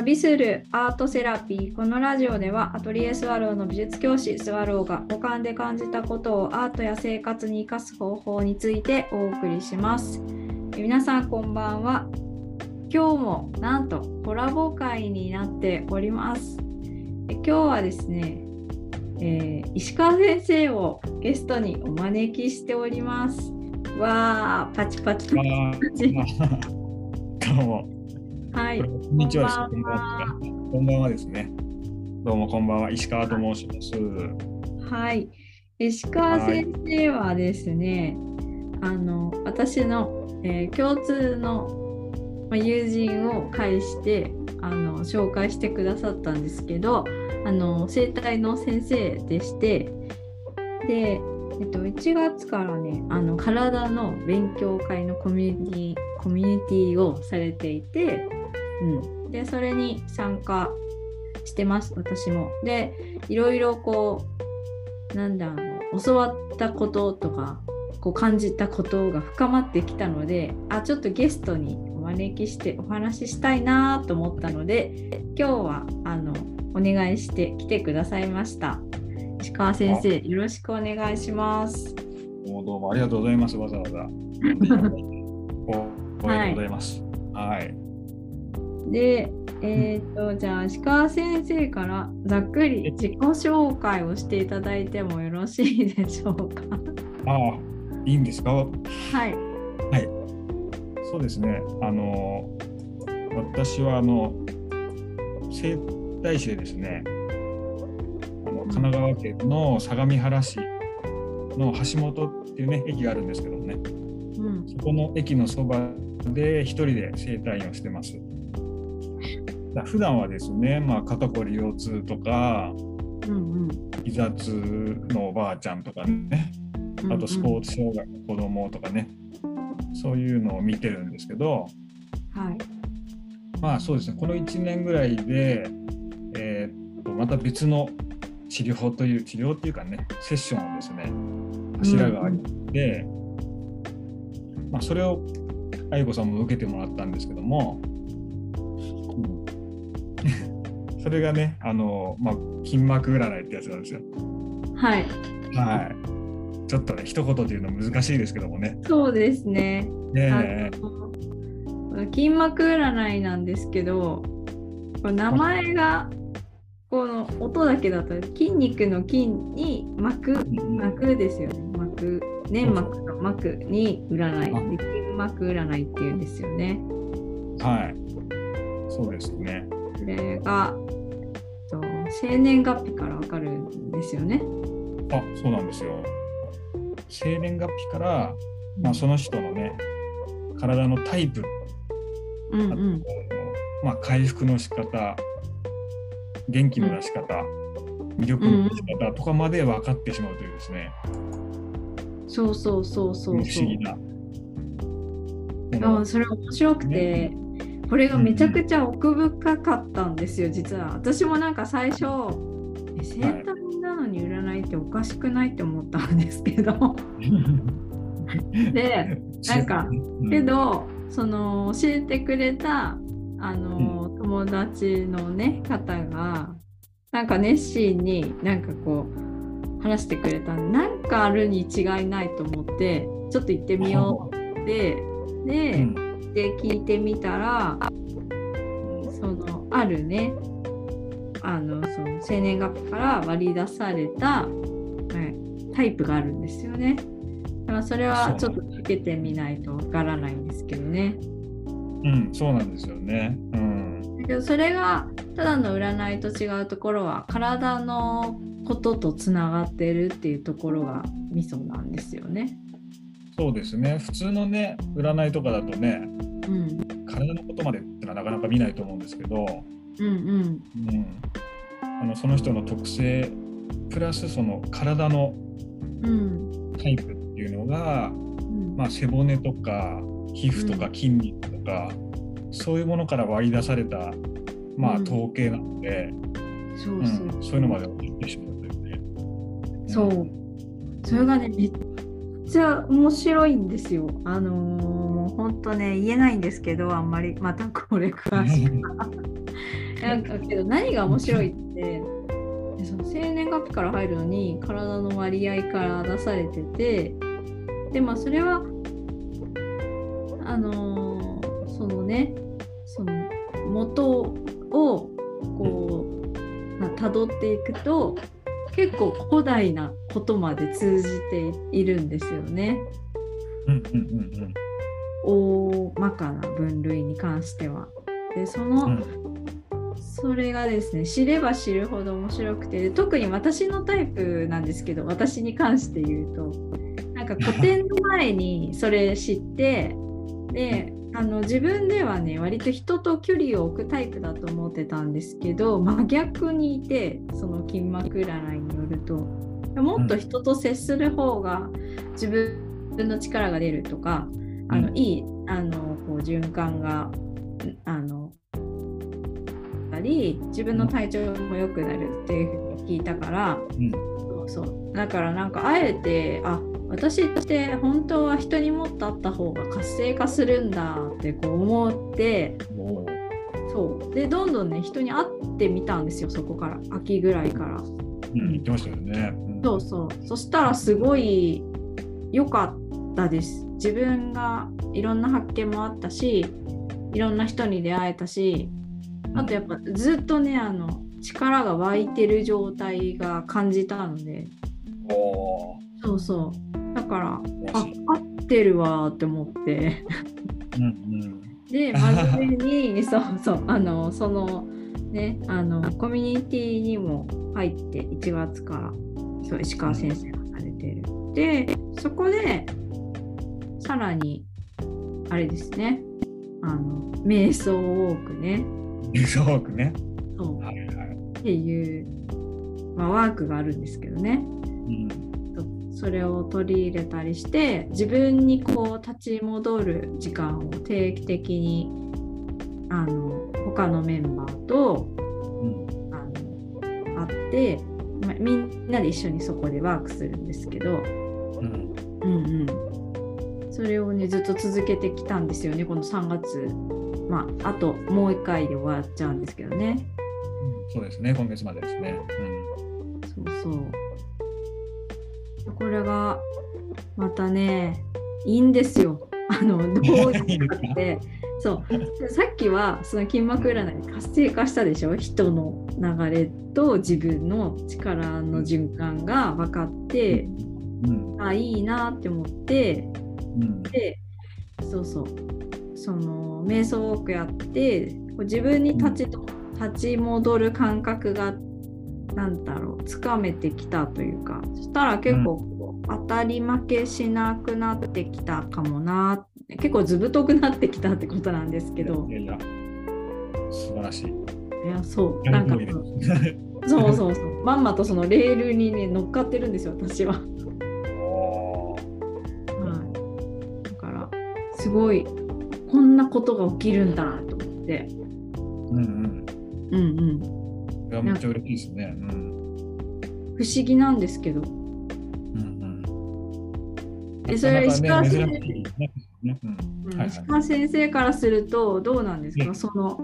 旅するアートセラピー。このラジオではアトリエスワローの美術教師スワローが五感で感じたことをアートや生活に生かす方法についてお送りします。え皆さんこんばんは。今日もなんとコラボ会になっております。え今日はですね、えー石川先生をゲストにお招きしております。わーパチパチ。パチパチどうも。はいこんにちは。こんばんはこんばんはですね。どうもこんばんは。石川と申します。はい。石川先生はですね、あの私の、えー共通の、まあ、友人を介してあの紹介してくださったんですけどあの生体の先生でしてで、えっと、1月からねあの体の勉強会のコミュニティコミュニティをされていて、うん、でそれに参加してます私も。でいろいろこうなんだろう教わったこととかこう感じたことが深まってきたのであちょっとゲストにお招きしてお話ししたいなと思ったので今日はあのお願いして来てくださいました石川先生よろしくお願いしますもうどうもありがとうございます。わざわざ。おおめでとうございます。はい。でえっ、とじゃあ石川先生からざっくり自己紹介をしていただいてもよろしいでしょうか？ああ、いいんですか？はいそうですね。あの私はあの整体師でですね。あの神奈川県の相模原市の橋本っていうね駅があるんですけどね。うんそこの駅のそばで一人で整体院をしてます。だ普段はですね、まあ、肩こり腰痛とかうん膝痛のおばあちゃんとかねうんあとスポーツ障害の子供とかね、そういうのを見てるんですけどはい。まあそうですねこの1年ぐらいで、えーっとまた別の治療という治療っていうかねセッションをですね柱がありで、まあ、それを愛子さんも受けてもらったんですけども、それがねあの、まあ、筋膜占いってやつなんですよ。はいはい。ちょっとね一言で言うの難しいですけどもね。そうですね。ね筋膜占いなんですけど、名前がこの音だけだと筋肉の筋に膜膜ですよね。膜粘膜の膜に占いで筋膜占いっていうんですよね。はい。そうですね。これがえっと生年月日からわかるんですよね。あそうなんですよ。生年月日から、まあ、その人のね体のタイプうんうん。まあ、回復の仕方元気の出し方、魅力の出し方とかまで分かってしまうというですね、そうそうそうそう不そう思議。なあそれ面白くて、これがめちゃくちゃ奥深かったんですよ、実は。私もなんか最初、え生体なのに占いっておかしくないって思ったんですけど、で、なんかうん。けど、その教えてくれたあの、友達のね方がなんか熱心になんかこう話してくれた。なんかあるに違いないと思ってちょっと行ってみようってで、うんで聞いてみたらそのあるねあのその生年月日から割り出された、はい、タイプがあるんですよね。だからそれはちょっと受けてみないとわからないんですけどね。うん、そうなんですよね。うん、だけどそれがただの占いと違うところは体のこととつながってるっていうところがミソなんですよね。そうですね。普通のね、占いとかだとね、うん、体のことまでってのはなかなか見ないと思うんですけど、うん、うん、うん、あのその人の特性プラスその体のうん、タイプっていうのが、うん。まあ、背骨とか皮膚とか筋肉とか、そういうものから割り出された、まあ、うん。統計なので、そういうのまで起きてしまうというね。そう。それがね、ちゃ面白いんですよ。あのーもう本当ね、言えないんですけど、あんまり、またこれ詳しく。なんかけど何が面白いってその生年月日から入るのに体の割合から出されててでまあそれはあのー、そのねその元をこうたどっていくと結構古代なことまで通じているんですよね。うんうんうんうん、大まかな分類に関しては。でその、うん、それがですね知れば知るほど面白くて特に私のタイプなんですけど私に関して言うとなんか古典の前にそれ知ってであの自分ではね割と人と距離を置くタイプだと思ってたんですけど真逆にいてその筋膜占いによると。もっと人と接する方が自分の力が出るとか、あのいいあのこう循環があのり自分の体調も良くなるっていうふうに聞いたから、うん、そうそう。だからなんかあえてあ私って本当は人にもっと会った方が活性化するんだってこう思ってそう。でどんどんね人に会ってみたんですよそこから。秋ぐらいから。うん、言ってましたよね。そうそう。そしたらすごい良かったです。自分がいろんな発見もあったしいろんな人に出会えたしあとやっぱずっとねあの力が湧いてる状態が感じたので。そうそうだからあ合ってるわって思って。うん、で真面目にそうそうあのそのねあのコミュニティにも入って1月からそう石川先生がされてる。でそこでさらにあれですね。あの瞑想ウォークね。ニュースワークね。そう、はいはい、っていう、まあ、ワークがあるんですけどね。うんそれを取り入れたりして自分にこう立ち戻る時間を定期的にあの他のメンバーと、うん、あの会って、まあ、みんなで一緒にそこでワークするんですけど、うん、うんうんそれをねずっと続けてきたんですよねこの3月まあ、あともう1回で終わっちゃうんですけどね。うん、そうですね、今月までですね。うん、そうそう。これがまたね、いいんですよ。あのどういうってそう。さっきはその筋膜占い活性化したでしょ？人の流れと自分の力の循環が分かって、うん、あいいなって思って、うん、でそうそう。その瞑想をやって自分に立ち立ち戻る感覚が何だろうつかめてきたというかそしたら結構当たり負けしなくなってきたかもな結構ずぶとくなってきたってことなんですけどいやいや素晴らしいいやそうなんかそうそうそう まんまとそのレールにね乗っかってるんですよ私は。はい、だからすごいこんなことが起きるんだと思って。うんうん。うんうん。いやめっちゃ嬉しいですね。うん、不思議なんですけど。うんうん。でそれ石川先生、石川先生からするとどうなんですか、その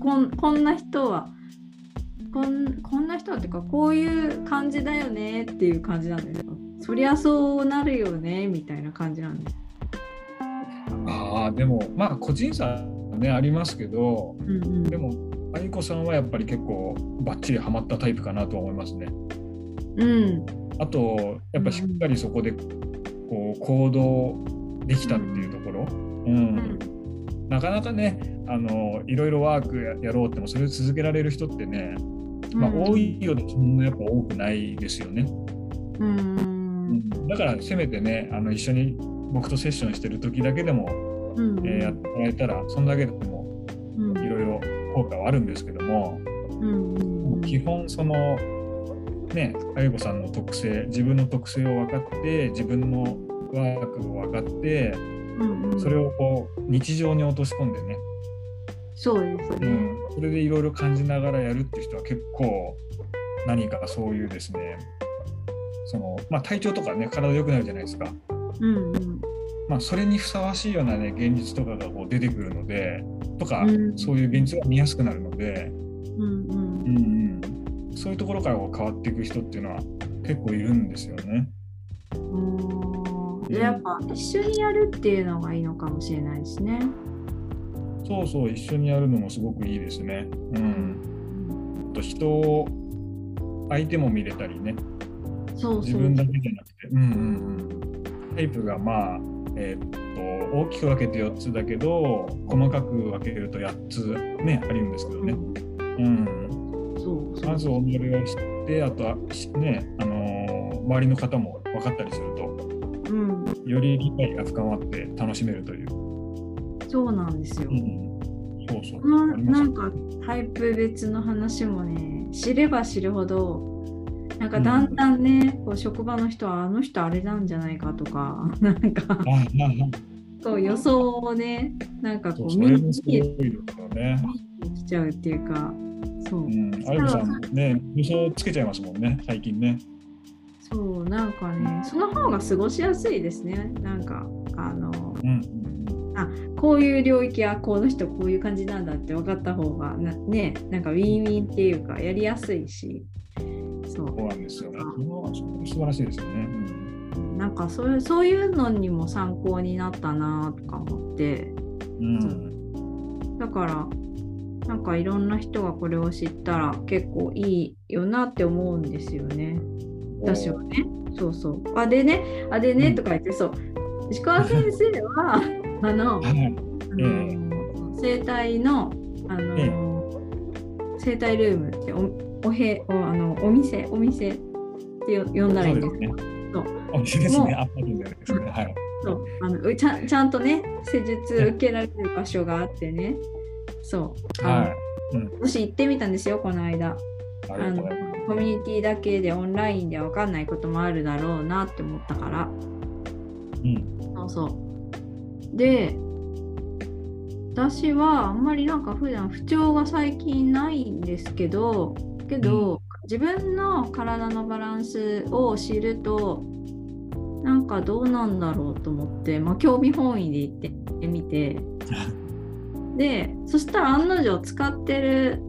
こんこんな人はこんこんな人はっていうかこういう感じだよねっていう感じなんですかそりゃそうなるよねみたいな感じなんです。ああでもまあ個人差ねありますけど、うんうん、でも愛子さんはやっぱり結構ばっちりはまったタイプかなと思いますね。うん、あとやっぱしっかりそこでこう行動できたっていうところ、うん、うん、なかなかねあのいろいろワークやろうってもそれを続けられる人ってね、まあ、多いようでそんなやっぱ多くないですよね。うん、だからせめてねあの一緒に僕とセッションしてる時だけでも、うん、えー、やってもらえたらそんだけでも効果はあるんですけども、うん、基本そのね愛子さんの特性自分の特性を分かって自分のワークを分かって、うんうん、それをこう日常に落とし込んでね。そうですね、うん、それでいろいろ感じながらやるっていう人は結構何かそういうですねそのまあ体調とかね体良くなるじゃないですか。うんうんまあ、それにふさわしいような、ね、現実とかがこう出てくるのでとか、うん、そういう現実が見やすくなるのでうんうん。うんうん、そういうところからこう変わっていく人っていうのは結構いるんですよね。おー。でやっぱ一緒にやるっていうのがいいのかもしれないですね。そうそう一緒にやるのもすごくいいですね。うん、と人を相手も見れたりね。そうそう。自分だけじゃなくて、うんうんうん、タイプがまあ、えーっと大きく分けて4つだけど細かく分けると8つねあるんですけどね。うん、そうまず己を知ってあとはしねあのー周りの方も分かったりするとうん、より理解が深まって楽しめるという。そうなんですよ。うん、そうそう。ますなんかタイプ別の話もね知れば知るほどなんかだんだんね、こう職場の人はあの人あれなんじゃないかとか なんかあああそう予想をねなんかこう見に。来ちゃうっていうかそう、うん、アイブさんね、予想つけちゃいますもんね、最近ね。そうなんかねその方が過ごしやすいですね。なんかあのうん、こういう領域はこの人こういう感じなんだって分かった方がなねなんかウィンウィンっていうかやりやすいしそうなんですよ。ね。素晴らしいですよね。なんかそういうそういうのにも参考になったなとか思って。うん、だからなんかいろんな人がこれを知ったら結構いいよなって思うんですよね。私はね。そうそう。あでね。あでねうん。とか言ってそう。石川先生は あのはい。あの生態のあの、生態ルームっておおへおあのお店お店ってよ呼んだらいいんですね。そうお店ですね。あったんですね。はい。そうあのうちゃんちゃんとね施術受けられる場所があってねそうはい。うん、私行ってみたんですよこの間ありがとうございます。コミュニティだけでオンラインで分かんないこともあるだろうなって思ったからうん、そうそうで私はあんまりなんか普段不調が最近ないんですけどけど、自分の体のバランスを知るとなんかどうなんだろうと思って、まあ、興味本位で行ってみて。でそしたら案の定使ってる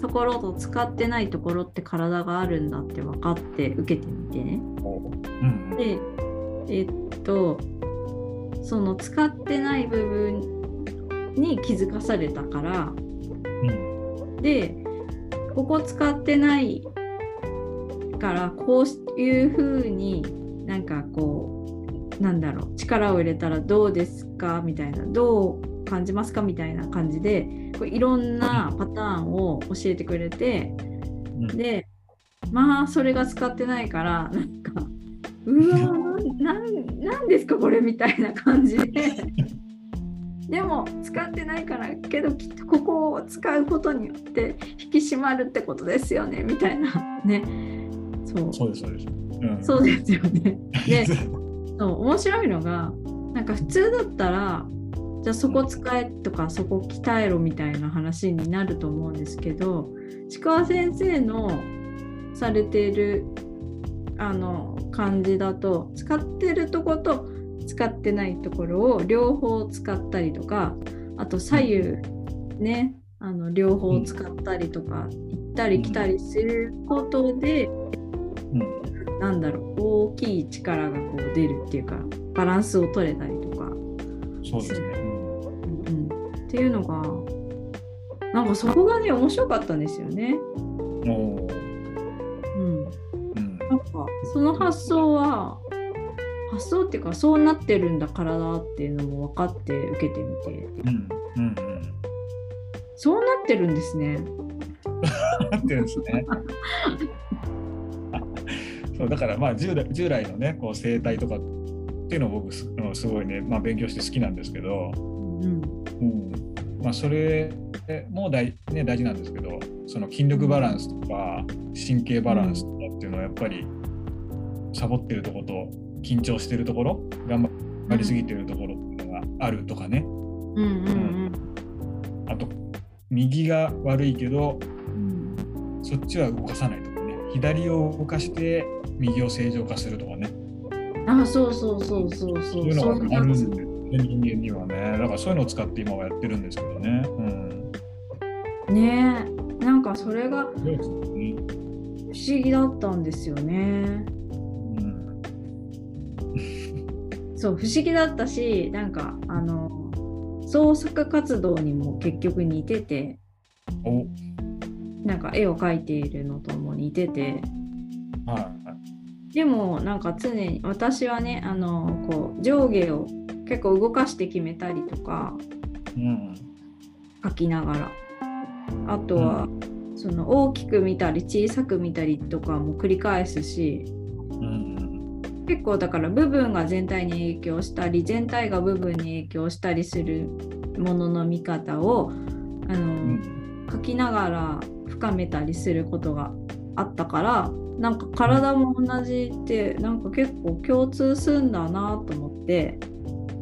ところと使ってないところって体があるんだって分かって受けてみてね。うん、でえっとその使ってない部分に気づかされたから。うん、でここ使ってないからこういう風になんかこうなんだろう力を入れたらどうですかみたいなどう感じますかみたいな感じでこういろんなパターンを教えてくれてうん、でまあそれが使ってないからなんかうわーなんなんですかこれみたいな感じででも使ってないからけどきっとここを使うことによって引き締まるってことですよねみたいな ねそうそうです、そうです。うん、そうですよね。でそう面白いのがなんか普通だったらじゃあそこ使えとかそこ鍛えろみたいな話になると思うんですけど石川先生のされているあの感じだと使ってるとこと使ってないところを両方使ったりとかあと左右ねあの両方使ったりとか行ったり来たりすることでうん、なんだろう大きい力がこう出るっていうかバランスを取れたりとか、そうですね。うん、っていうのがなんかそこがね面白かったんですよね。うん、うん、なんかその発想は発想っていうかそうなってるんだ体っていうのも分かって受けてみてうん、うん、うん。そうなってるんですね。なってるんですね。そうだからまあ従来従来のねこう生態とかっていうのを僕すうんすごいね、まあ、勉強して好きなんですけど、うんうんまあ、それも大,、ね、大事なんですけどその筋力バランスとか神経バランスとかっていうのはやっぱりサボってるところと緊張してるところ頑張りすぎてるところがあるとかね、うんうんあと右が悪いけどうん。そっちは動かさないとかね。左を動かして右を正常化するとかね。うん、あそうそうそうそうそう。そういうのがあるんです人間にはね。だからそういうのを使って今はやってるんですけどね、うん、ねえ。なんかそれが。不思議だったんですよね。そう不思議だったしなんかあの創作活動にも結局似ててお、なんか絵を描いているのとも似ててはい。でもなんか常に私はねあのこう上下を結構動かして決めたりとかうん。描きながらあとは、その大きく見たり小さく見たりとかも繰り返すしうん。結構だから部分が全体に影響したり全体が部分に影響したりするものの見方をあの、うん。書きながら深めたりすることがあったからなんか体も同じってなんか結構共通するんだなと思って、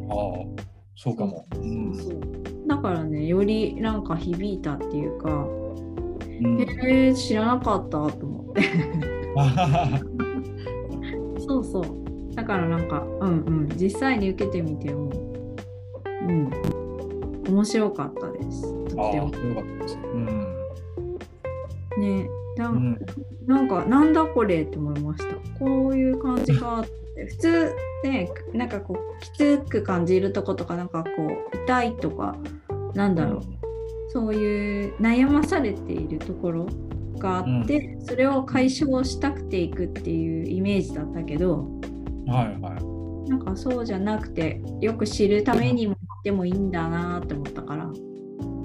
ああ、そうかも。うん。そうだからねよりなんか響いたっていうか、うんへえ知らなかったと思って そうそう。だからなんかうんうん。実際に受けてみてもうん。面白かったです。とっても。よかったです。うん。ねなうん。ん。なんかなんだこれって思いました。こういう感じかって 普通ねなんかこうきつく感じるとことかなんかこう痛いとかなんだろう、そういう悩まされているところがあって、それを解消したくていくっていうイメージだったけどはいはい。なんかそうじゃなくてよく知るためにもでもいいんだなって思ったから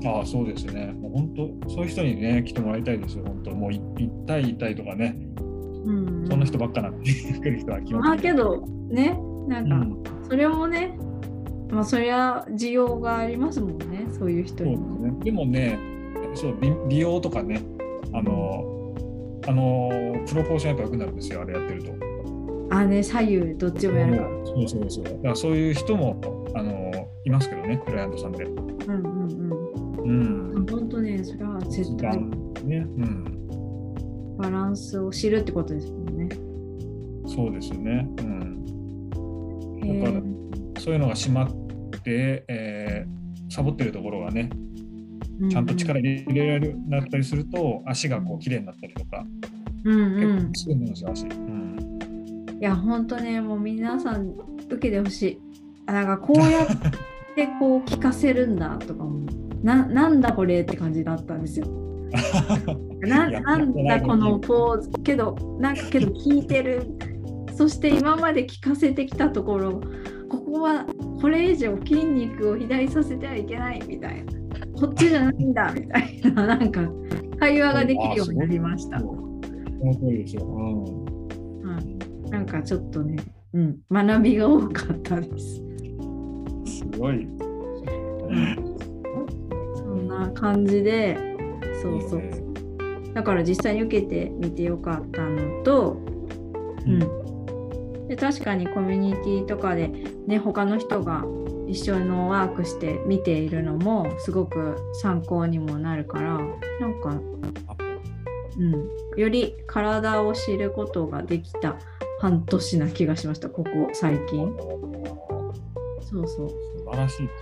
ああ、そうですね。もう本当、そういう人にね、来てもらいたいですよ。本当、もうい痛い痛いとかね、うんそんな人ばっかなんで、来る人は基本まあ的にけどねなんか、うん、それもねまあそりゃ需要がありますもんねそういう人そうにも。ですね。でもね、そう美美容とかね、あの、あのプロポーションやっぱ良くなるんですよ、あれやってると。あね左右どっちもやるから。そうそうそう。だからそういう人もあのいますけどね、クライアントさんで。うんうんうんうん。。本当ねそれは絶対ね、うん。バランスを知るってことですもんね。そうですよね。うん。へだからーそういうのが締まって、えーサボってるところがね、ちゃんと力入れられるようになったりすると、足がこう綺麗になったりとか、うんうん結構すぐんですよ、足。うん。いや本当ねもう皆さん受けてほしい。あなんかこうやってこう聞かせるんだとかもななんだこれって感じだったんですよ。ななんだこのポーズけどなんかけど聞いてるそして今まで聞かせてきたところここはこれ以上筋肉を肥大させてはいけないみたいなこっちじゃないんだみたいななんか会話ができるようになりました。その通りですよ。うん。はいなんかちょっとね、うん、学びが多かったです。すごい。そんな感じでそうそうえだから実際に受けてみてよかったのと、うん、で確かにコミュニティとかで、ね、他の人が一緒のワークして見ているのもすごく参考にもなるからなんか、うん、より体を知ることができた半年な気がしましたここ最近。そうそう。素晴らしいで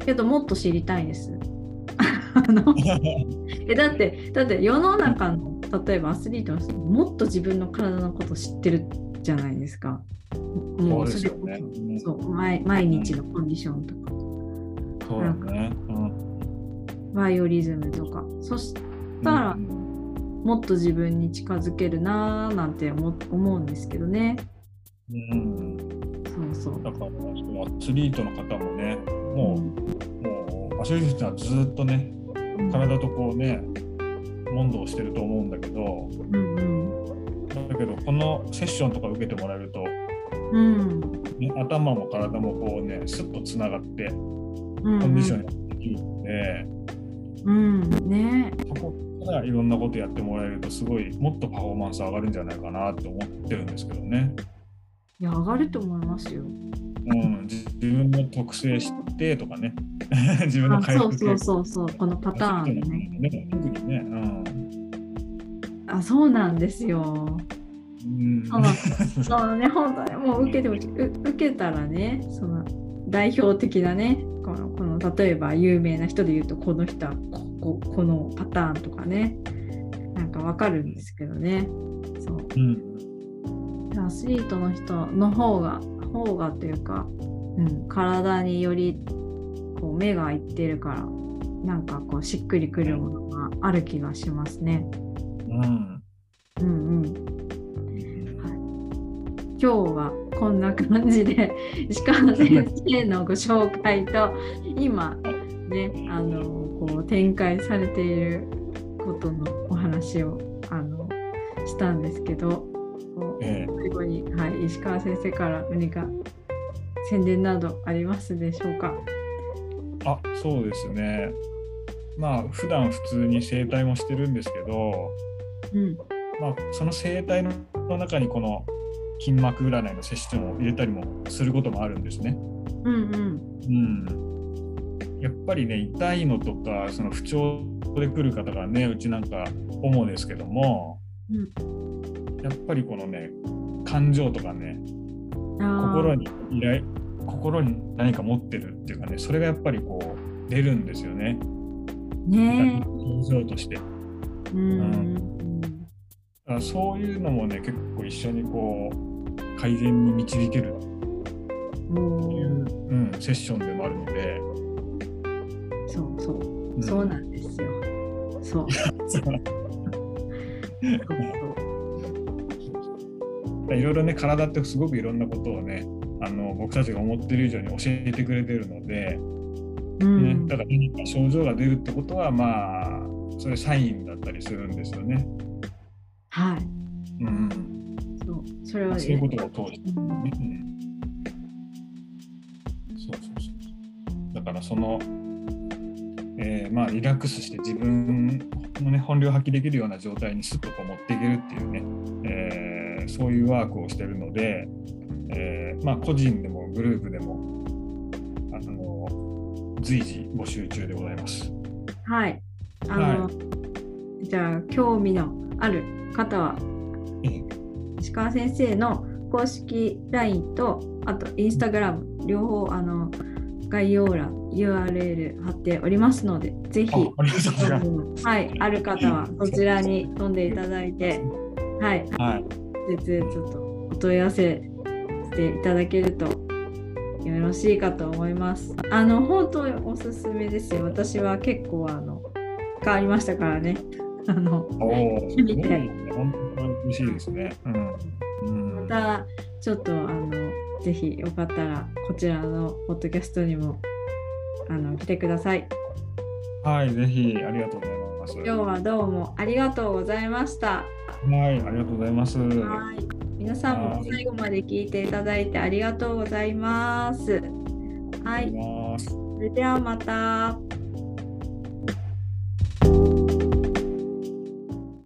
す。けどもっと知りたいです。あのえだってだって世の中の例えばアスリートの人もっと自分の体のこと知ってるじゃないですか。もうそれね。そそう毎毎日のコンディションとか、そうだね。うん。バイオリズムとかそしたらうんもっと自分に近づけるなーなんて思思うんですけどね。うん。そうそう。だから、アスリートの方もね、もう、もう、アスリはずっとね、うん体とこうね、問答してると思うんだけど、うんうんだけど、このセッションとか受けてもらえると、うんね、頭も体もこうね、スッとつながって、うんコンディションにできるので、うんねそこからいろんなことやってもらえると、すごい、もっとパフォーマンス上がるんじゃないかなって思ってるんですけどね。いや上がると思いますよ。うん、自自分の特性知ってとかね、自分のあ回復そうそうそうそうこのパターンね。ね。特にね、あそうなんですよ。うん。そね本当ねもう受けて受けたらねその代表的なねこのこの例えば有名な人で言うとこの人はこここのパターンとかねなんかわかるんですけどねそううんアスリートの人の方が方がというか、うん、体によりこう目がいってるからなんかこうしっくりくるものがある気がしますね。うんうん。うん。今日はこんな感じで石川先生のご紹介と今ねあのこう展開されていることのお話をあのしたんですけどええ。最後に、はい、石川先生から何か宣伝などありますでしょうか？あそうですね。まあ普段普通に整体もしてるんですけど、うん。まあ、その整体の中にこの筋膜占いのセッションを入れたりもすることもあるんですね。うんうん。うん、やっぱりね痛いのとかその不調で来る方がねうちなんか主ですけどもうん。やっぱりこのね感情とかね心に依頼心に何か持ってるっていうかねそれがやっぱりこう出るんですよね。ね表情として。うんそういうのもね結構一緒にこう改善に導けるうんっていう、うん、セッションでもあるので。そうそううんそうなんですよ。そう。そういろいろね体ってすごくいろんなことをねあの僕たちが思ってる以上に教えてくれてるので、ねうんだから何か症状が出るってことはまあそれサインだったりするんですよね。それは、そういうことを通してうんね。うんそうそうそう。だからその、えーまあリラックスして自分のね本領発揮できるような状態にスッとこう持っていけるっていうね、えーそういうワークをしてるので、えーまあ個人でもグループでもあの随時募集中でございます。はい。あの、じゃあ、興味のある方は、ええ石川先生の公式 LINE と、あと Instagram、両方、あの、概要欄、URL 貼っておりますので、ぜひ。はい、ある方はそちらに飛んでいただいて、はい、はい。直接ちょっとお問い合わせしていただけるとよろしいかと思います。あの本当におすすめですよ。私は結構あの変わりましたからね。あのおお、見て本当に嬉しいですね。うん。うん、またちょっとあのぜひよかったらこちらのポッドキャストにもあの来てください。はい、ぜひありがとうございます。今日はどうもありがとうございました。はい、ありがとうございます。はい。皆さんも最後まで聞いていただいてありがとうございます。はい。それではまた。